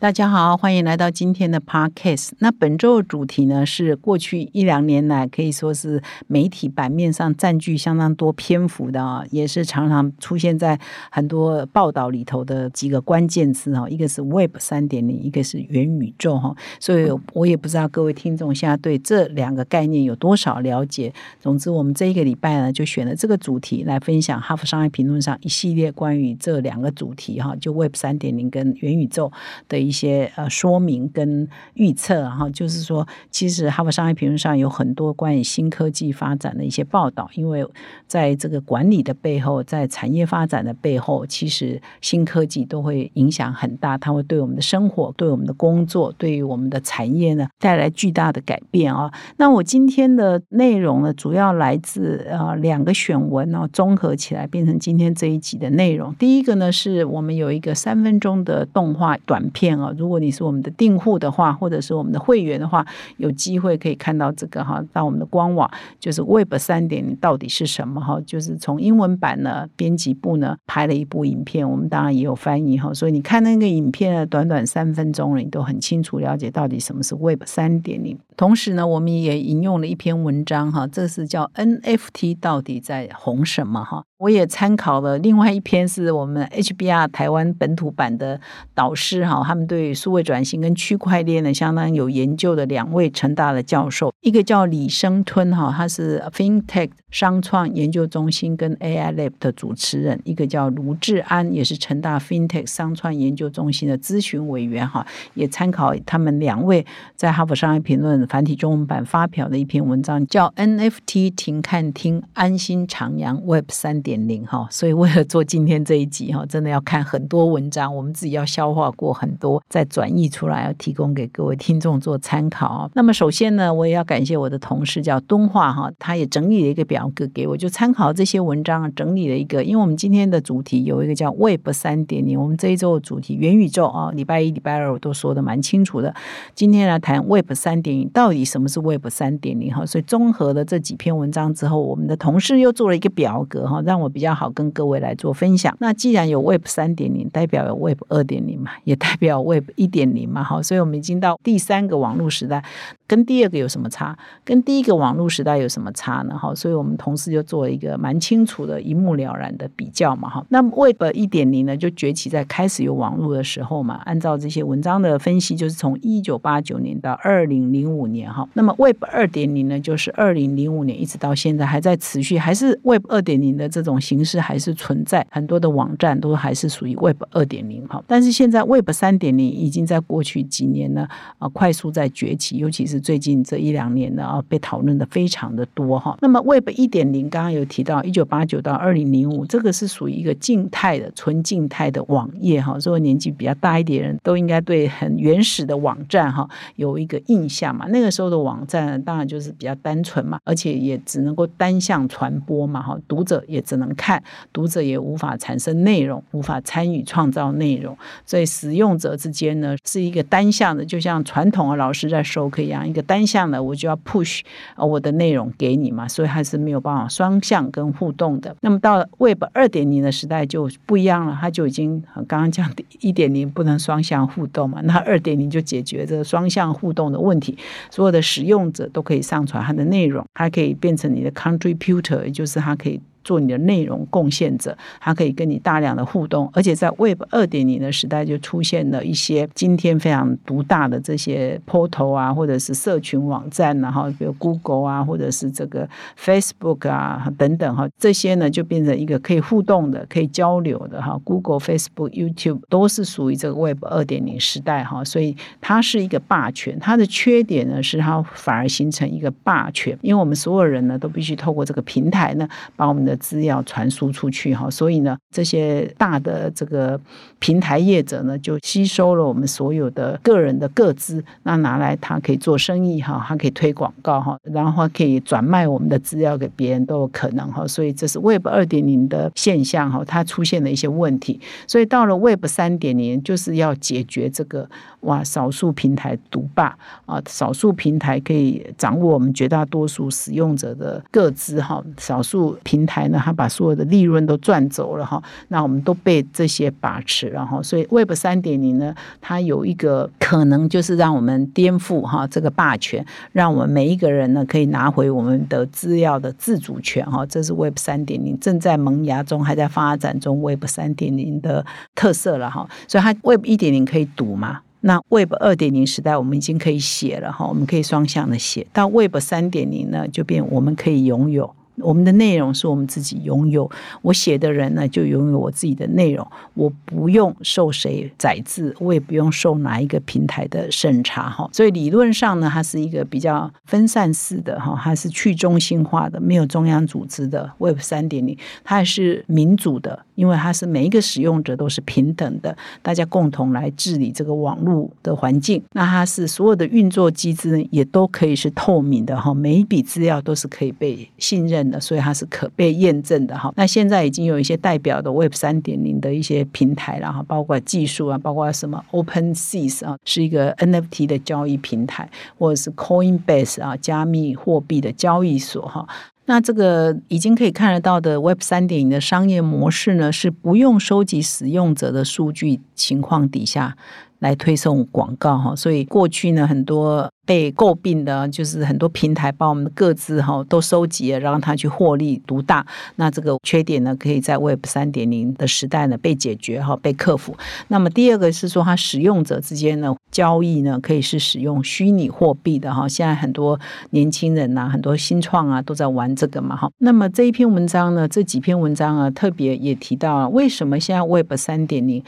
大家好，欢迎来到今天的 Podcast。那本周的主题呢，是过去一两年来可以说是媒体版面上占据相当多篇幅的啊，也是常常出现在很多报道里头的几个关键词哈。一个是 Web 三点零，一个是元宇宙哈。所以我也不知道各位听众现在对这两个概念有多少了解。总之，我们这一个礼拜呢，就选了这个主题来分享《哈佛商业评论》上一系列关于这两个主题哈，就 Web 三点零跟元宇宙的。一些呃说明跟预测，哈，就是说，其实哈佛商业评论上有很多关于新科技发展的一些报道，因为在这个管理的背后，在产业发展的背后，其实新科技都会影响很大，它会对我们的生活、对我们的工作、对于我们的产业呢带来巨大的改变啊。那我今天的内容呢，主要来自呃两个选文哦，综合起来变成今天这一集的内容。第一个呢，是我们有一个三分钟的动画短片。啊，如果你是我们的订户的话，或者是我们的会员的话，有机会可以看到这个哈，到我们的官网，就是 Web 三点零到底是什么哈？就是从英文版呢，编辑部呢拍了一部影片，我们当然也有翻译哈，所以你看那个影片呢，短短三分钟了，你都很清楚了解到底什么是 Web 三点零。同时呢，我们也引用了一篇文章哈，这是叫 NFT 到底在红什么哈？我也参考了另外一篇，是我们 HBR 台湾本土版的导师哈，他们对数位转型跟区块链呢相当有研究的两位成大的教授，一个叫李生吞哈，他是 FinTech 商创研究中心跟 AI Lab 的主持人，一个叫卢志安，也是成大 FinTech 商创研究中心的咨询委员哈，也参考他们两位在哈佛商业评论繁体中文版发表的一篇文章，叫 NFT 停看听安心徜徉 Web 三点。零哈，所以为了做今天这一集哈，真的要看很多文章，我们自己要消化过很多，再转译出来，要提供给各位听众做参考。那么首先呢，我也要感谢我的同事叫敦化哈，他也整理了一个表格给我，就参考这些文章整理了一个。因为我们今天的主题有一个叫 Web 三点零，我们这一周的主题元宇宙啊，礼拜一、礼拜二我都说的蛮清楚的。今天来谈 Web 三点零，到底什么是 Web 三点零哈？所以综合了这几篇文章之后，我们的同事又做了一个表格哈，让我比较好跟各位来做分享。那既然有 Web 三点零，代表有 Web 二点零嘛，也代表 Web 一点零嘛，好，所以我们已经到第三个网络时代。跟第二个有什么差？跟第一个网络时代有什么差呢？哈，所以我们同事就做了一个蛮清楚的一目了然的比较嘛，哈。那 Web 一点零呢，就崛起在开始有网络的时候嘛。按照这些文章的分析，就是从一九八九年到二零零五年，哈。那么 Web 二点零呢，就是二零零五年一直到现在还在持续，还是 Web 二点零的这种形式还是存在，很多的网站都还是属于 Web 二点零，哈。但是现在 Web 三点零你已经在过去几年呢，啊，快速在崛起，尤其是。最近这一两年呢啊，被讨论的非常的多哈。那么 Web 一点零刚刚有提到，一九八九到二零零五，这个是属于一个静态的、纯静态的网页哈。所以年纪比较大一点人都应该对很原始的网站哈有一个印象嘛。那个时候的网站当然就是比较单纯嘛，而且也只能够单向传播嘛哈，读者也只能看，读者也无法产生内容，无法参与创造内容。所以使用者之间呢是一个单向的，就像传统的老师在授课一样。一个单向的，我就要 push 我的内容给你嘛，所以还是没有办法双向跟互动的。那么到 Web 二点零的时代就不一样了，它就已经刚刚讲一点零不能双向互动嘛，那二点零就解决这个双向互动的问题，所有的使用者都可以上传它的内容，它可以变成你的 contributor，也就是它可以。做你的内容贡献者，他可以跟你大量的互动，而且在 Web 二点零的时代就出现了一些今天非常独大的这些 portal 啊，或者是社群网站，然后比如 Google 啊，或者是这个 Facebook 啊等等哈，这些呢就变成一个可以互动的、可以交流的哈。Google、Facebook、YouTube 都是属于这个 Web 二点零时代哈，所以它是一个霸权。它的缺点呢是它反而形成一个霸权，因为我们所有人呢都必须透过这个平台呢把我们的的资料传输出去哈，所以呢，这些大的这个平台业者呢，就吸收了我们所有的个人的个资，那拿来他可以做生意哈，他可以推广告哈，然后可以转卖我们的资料给别人都有可能哈，所以这是 Web 二点零的现象哈，它出现了一些问题，所以到了 Web 三点零，就是要解决这个哇，少数平台独霸啊，少数平台可以掌握我们绝大多数使用者的个资哈，少数平台呢，他把所有的利润都赚走了哈，那我们都被这些把持了哈，所以 Web 三点零呢，它有一个可能就是让我们颠覆哈这个霸权，让我们每一个人呢可以拿回我们的资料的自主权哈，这是 Web 三点零正在萌芽中，还在发展中 Web 三点零的特色了哈，所以它 Web 一点零可以赌嘛？那 Web 二点零时代，我们已经可以写了哈，我们可以双向的写。到 Web 三点零呢，就变我们可以拥有。我们的内容是我们自己拥有，我写的人呢就拥有我自己的内容，我不用受谁宰制，我也不用受哪一个平台的审查哈。所以理论上呢，它是一个比较分散式的哈，它是去中心化的，没有中央组织的 Web 三点零，它也是民主的，因为它是每一个使用者都是平等的，大家共同来治理这个网络的环境。那它是所有的运作机制呢，也都可以是透明的哈，每一笔资料都是可以被信任。所以它是可被验证的哈。那现在已经有一些代表的 Web 三点零的一些平台了哈，包括技术啊，包括什么 OpenSea 啊，是一个 NFT 的交易平台，或者是 Coinbase 啊，加密货币的交易所哈。那这个已经可以看得到的 Web 三点零的商业模式呢，是不用收集使用者的数据情况底下来推送广告哈。所以过去呢，很多。被诟病的就是很多平台把我们的各自哈都收集了，让它去获利独大。那这个缺点呢，可以在 Web 三点零的时代呢被解决哈，被克服。那么第二个是说，它使用者之间呢交易呢可以是使用虚拟货币的哈。现在很多年轻人呐，很多新创啊都在玩这个嘛哈。那么这一篇文章呢，这几篇文章啊，特别也提到了为什么现在 Web 三点零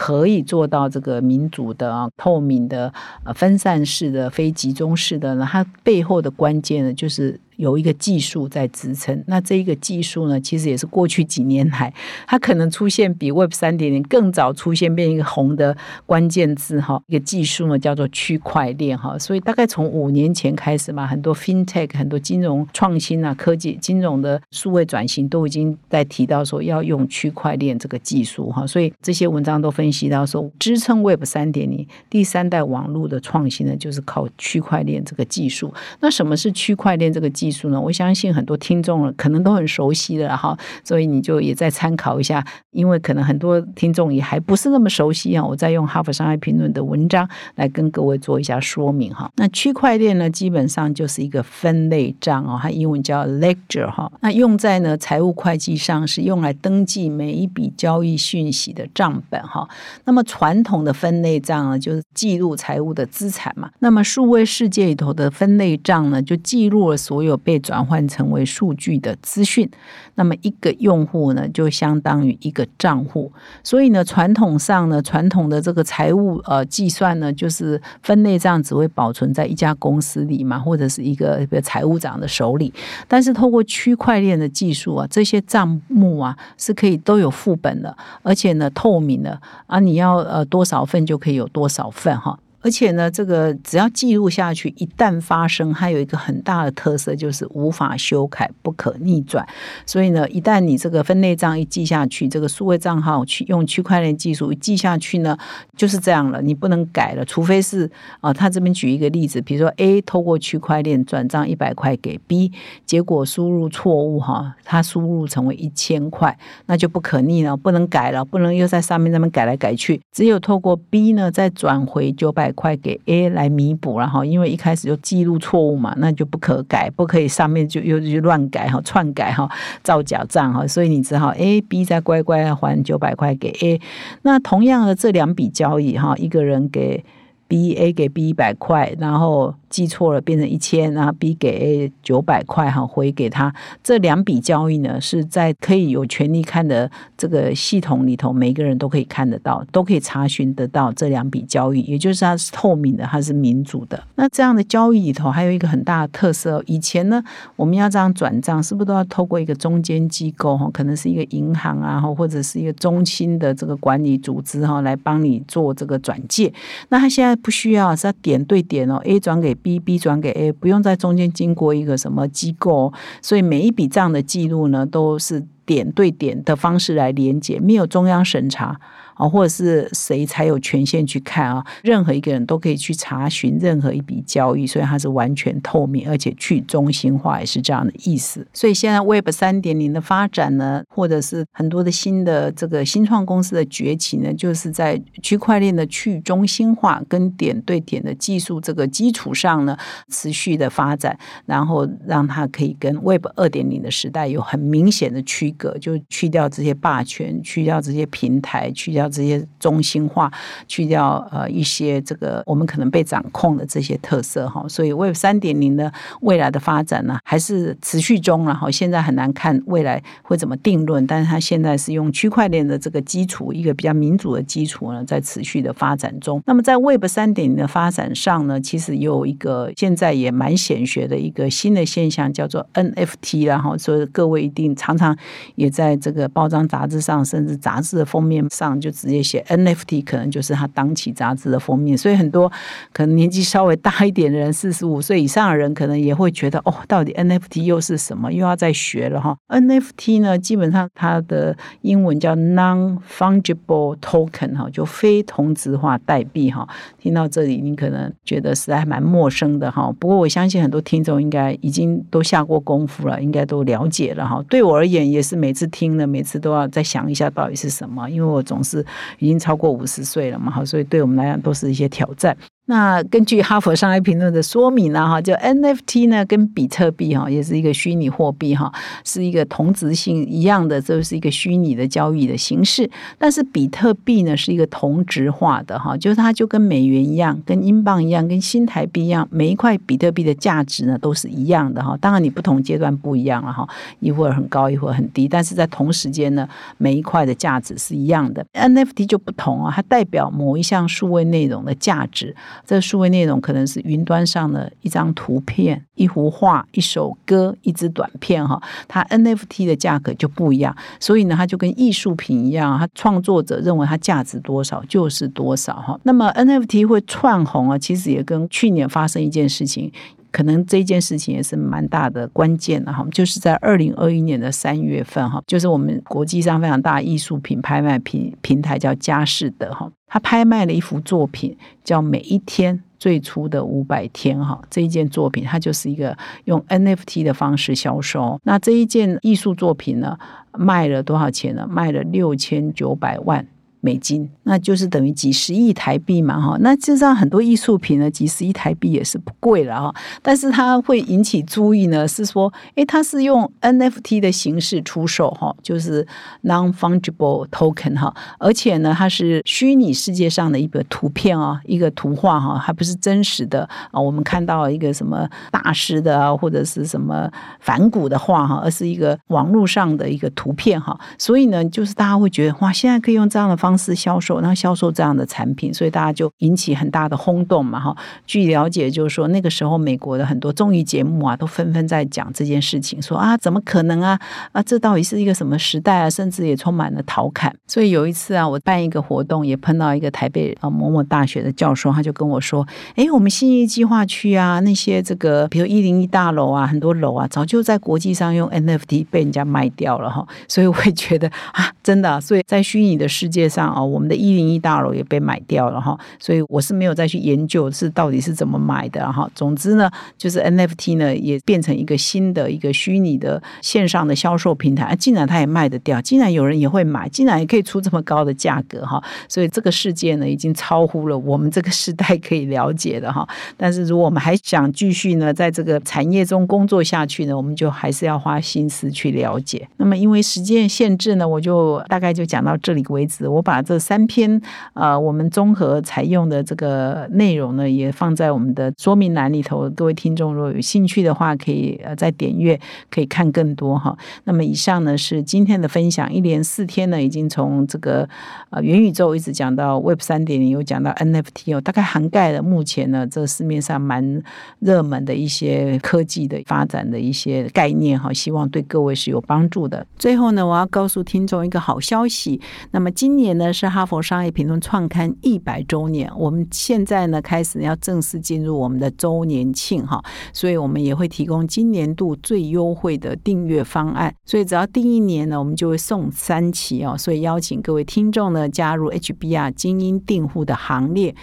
可以做到这个民主的、透明的、呃分散式的非。集中式的呢，它背后的关键呢，就是。有一个技术在支撑，那这一个技术呢，其实也是过去几年来，它可能出现比 Web 三点零更早出现，变一个红的关键字哈。一个技术呢叫做区块链哈，所以大概从五年前开始嘛，很多 FinTech、很多金融创新啊、科技金融的数位转型都已经在提到说要用区块链这个技术哈。所以这些文章都分析到说，支撑 Web 三点零第三代网络的创新呢，就是靠区块链这个技术。那什么是区块链这个技？技术呢？我相信很多听众可能都很熟悉的哈，所以你就也再参考一下，因为可能很多听众也还不是那么熟悉啊。我在用《哈佛商业评论》的文章来跟各位做一下说明哈。那区块链呢，基本上就是一个分类账哦，它英文叫 ledger 哈。那用在呢财务会计上是用来登记每一笔交易讯息的账本哈。那么传统的分类账呢，就是记录财务的资产嘛。那么数位世界里头的分类账呢，就记录了所有。被转换成为数据的资讯，那么一个用户呢，就相当于一个账户。所以呢，传统上呢，传统的这个财务呃计算呢，就是分类账只会保存在一家公司里嘛，或者是一个财务长的手里。但是透过区块链的技术啊，这些账目啊是可以都有副本的，而且呢透明的啊，你要呃多少份就可以有多少份哈。而且呢，这个只要记录下去，一旦发生，它有一个很大的特色，就是无法修改、不可逆转。所以呢，一旦你这个分类账一记下去，这个数位账号去用区块链技术一记下去呢，就是这样了，你不能改了。除非是啊，他这边举一个例子，比如说 A 透过区块链转账一百块给 B，结果输入错误哈，他输入成为一千块，那就不可逆了，不能改了，不能又在上面那边改来改去。只有透过 B 呢，再转回九百。快给 A 来弥补，然后因为一开始就记录错误嘛，那就不可改，不可以上面就又去乱改哈，篡改哈，造假账哈，所以你只好 A、B 再乖乖还九百块给 A。那同样的这两笔交易哈，一个人给 B，A 给 B 一百块，然后记错了变成一千，然后 B 给 A 九百块哈，回给他这两笔交易呢，是在可以有权利看的这个系统里头，每个人都可以看得到，都可以查询得到这两笔交易，也就是它是透明的，它是民主的。那这样的交易里头还有一个很大的特色，以前呢，我们要这样转账，是不是都要透过一个中间机构哈，可能是一个银行啊，或者是一个中心的这个管理组织哈，来帮你做这个转借？那他现在不需要，是要点对点哦，A 转给。B，B 转给 A，不用在中间经过一个什么机构，所以每一笔账的记录呢，都是点对点的方式来连接，没有中央审查。啊，或者是谁才有权限去看啊？任何一个人都可以去查询任何一笔交易，所以它是完全透明，而且去中心化也是这样的意思。所以现在 Web 三点零的发展呢，或者是很多的新的这个新创公司的崛起呢，就是在区块链的去中心化跟点对点的技术这个基础上呢，持续的发展，然后让它可以跟 Web 二点零的时代有很明显的区隔，就去掉这些霸权，去掉这些平台，去掉。这些中心化去掉呃一些这个我们可能被掌控的这些特色哈，所以 Web 三点零的未来的发展呢还是持续中了哈，现在很难看未来会怎么定论，但是它现在是用区块链的这个基础，一个比较民主的基础呢，在持续的发展中。那么在 Web 三点零的发展上呢，其实有一个现在也蛮显学的一个新的现象，叫做 NFT，然后所以各位一定常常也在这个包装杂志上，甚至杂志的封面上就。直接写 NFT 可能就是他当期杂志的封面，所以很多可能年纪稍微大一点的人，四十五岁以上的人，可能也会觉得哦，到底 NFT 又是什么？又要再学了哈。NFT 呢，基本上它的英文叫 Non-Fungible Token 哈，就非同质化代币哈。听到这里，你可能觉得实在蛮陌生的哈。不过我相信很多听众应该已经都下过功夫了，应该都了解了哈。对我而言，也是每次听了，每次都要再想一下到底是什么，因为我总是。已经超过五十岁了嘛，哈，所以对我们来讲都是一些挑战。那根据哈佛商业评论的说明呢，哈，就 NFT 呢跟比特币哈也是一个虚拟货币哈，是一个同质性一样的，就是一个虚拟的交易的形式。但是比特币呢是一个同质化的哈，就是它就跟美元一样，跟英镑一样，跟新台币一样，每一块比特币的价值呢都是一样的哈。当然你不同阶段不一样了哈，一会儿很高，一会儿很低，但是在同时间呢，每一块的价值是一样的。NFT 就不同啊，它代表某一项数位内容的价值。这数位内容可能是云端上的一张图片、一幅画、一首歌、一支短片哈，它 NFT 的价格就不一样，所以呢，它就跟艺术品一样，它创作者认为它价值多少就是多少哈。那么 NFT 会窜红啊，其实也跟去年发生一件事情，可能这件事情也是蛮大的关键的哈，就是在二零二一年的三月份哈，就是我们国际上非常大艺术品拍卖平平台叫佳士得哈。他拍卖了一幅作品，叫《每一天最初的五百天》哈，这一件作品它就是一个用 NFT 的方式销售。那这一件艺术作品呢，卖了多少钱呢？卖了六千九百万。美金，那就是等于几十亿台币嘛，哈。那实上很多艺术品呢，几十亿台币也是不贵了哈。但是它会引起注意呢，是说，诶，它是用 NFT 的形式出售哈，就是 non-fungible token 哈，而且呢，它是虚拟世界上的一个图片啊，一个图画哈，还不是真实的啊。我们看到一个什么大师的啊，或者是什么反古的画哈，而是一个网络上的一个图片哈。所以呢，就是大家会觉得哇，现在可以用这样的方。方式销售，然后销售这样的产品，所以大家就引起很大的轰动嘛，哈。据了解，就是说那个时候美国的很多综艺节目啊，都纷纷在讲这件事情，说啊，怎么可能啊？啊，这到底是一个什么时代啊？甚至也充满了调侃。所以有一次啊，我办一个活动，也碰到一个台北啊某某大学的教授，他就跟我说：“哎，我们新义计划区啊，那些这个比如一零一大楼啊，很多楼啊，早就在国际上用 NFT 被人家卖掉了哈。”所以我会觉得啊，真的，所以在虚拟的世界。上啊，我们的一零一大楼也被买掉了哈，所以我是没有再去研究是到底是怎么买的哈。总之呢，就是 NFT 呢也变成一个新的一个虚拟的线上的销售平台啊，竟然它也卖得掉，竟然有人也会买，竟然也可以出这么高的价格哈。所以这个世界呢，已经超乎了我们这个时代可以了解的哈。但是如果我们还想继续呢，在这个产业中工作下去呢，我们就还是要花心思去了解。那么因为时间限制呢，我就大概就讲到这里为止。我。把这三篇呃我们综合采用的这个内容呢，也放在我们的说明栏里头。各位听众如果有兴趣的话，可以呃再点阅，可以看更多哈。那么以上呢是今天的分享，一连四天呢，已经从这个呃元宇宙一直讲到 Web 三点零，有讲到 NFT 哦，大概涵盖了目前呢这市面上蛮热门的一些科技的发展的一些概念哈，希望对各位是有帮助的。最后呢，我要告诉听众一个好消息，那么今年呢是哈佛商业评论创刊一百周年，我们现在呢开始要正式进入我们的周年庆哈，所以我们也会提供今年度最优惠的订阅方案，所以只要订一年呢，我们就会送三期哦，所以邀请各位听众呢加入 HBR 精英订户的行列。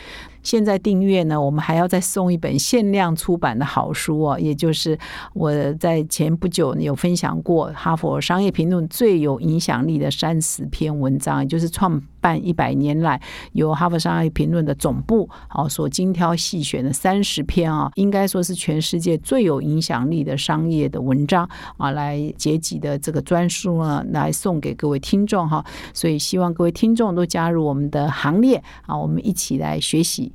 现在订阅呢，我们还要再送一本限量出版的好书哦，也就是我在前不久有分享过《哈佛商业评论》最有影响力的三十篇文章，也就是创办一百年来由《哈佛商业评论》的总部哦所精挑细选的三十篇啊，应该说是全世界最有影响力的商业的文章啊，来结集的这个专书呢，来送给各位听众哈。所以希望各位听众都加入我们的行列啊，我们一起来学习。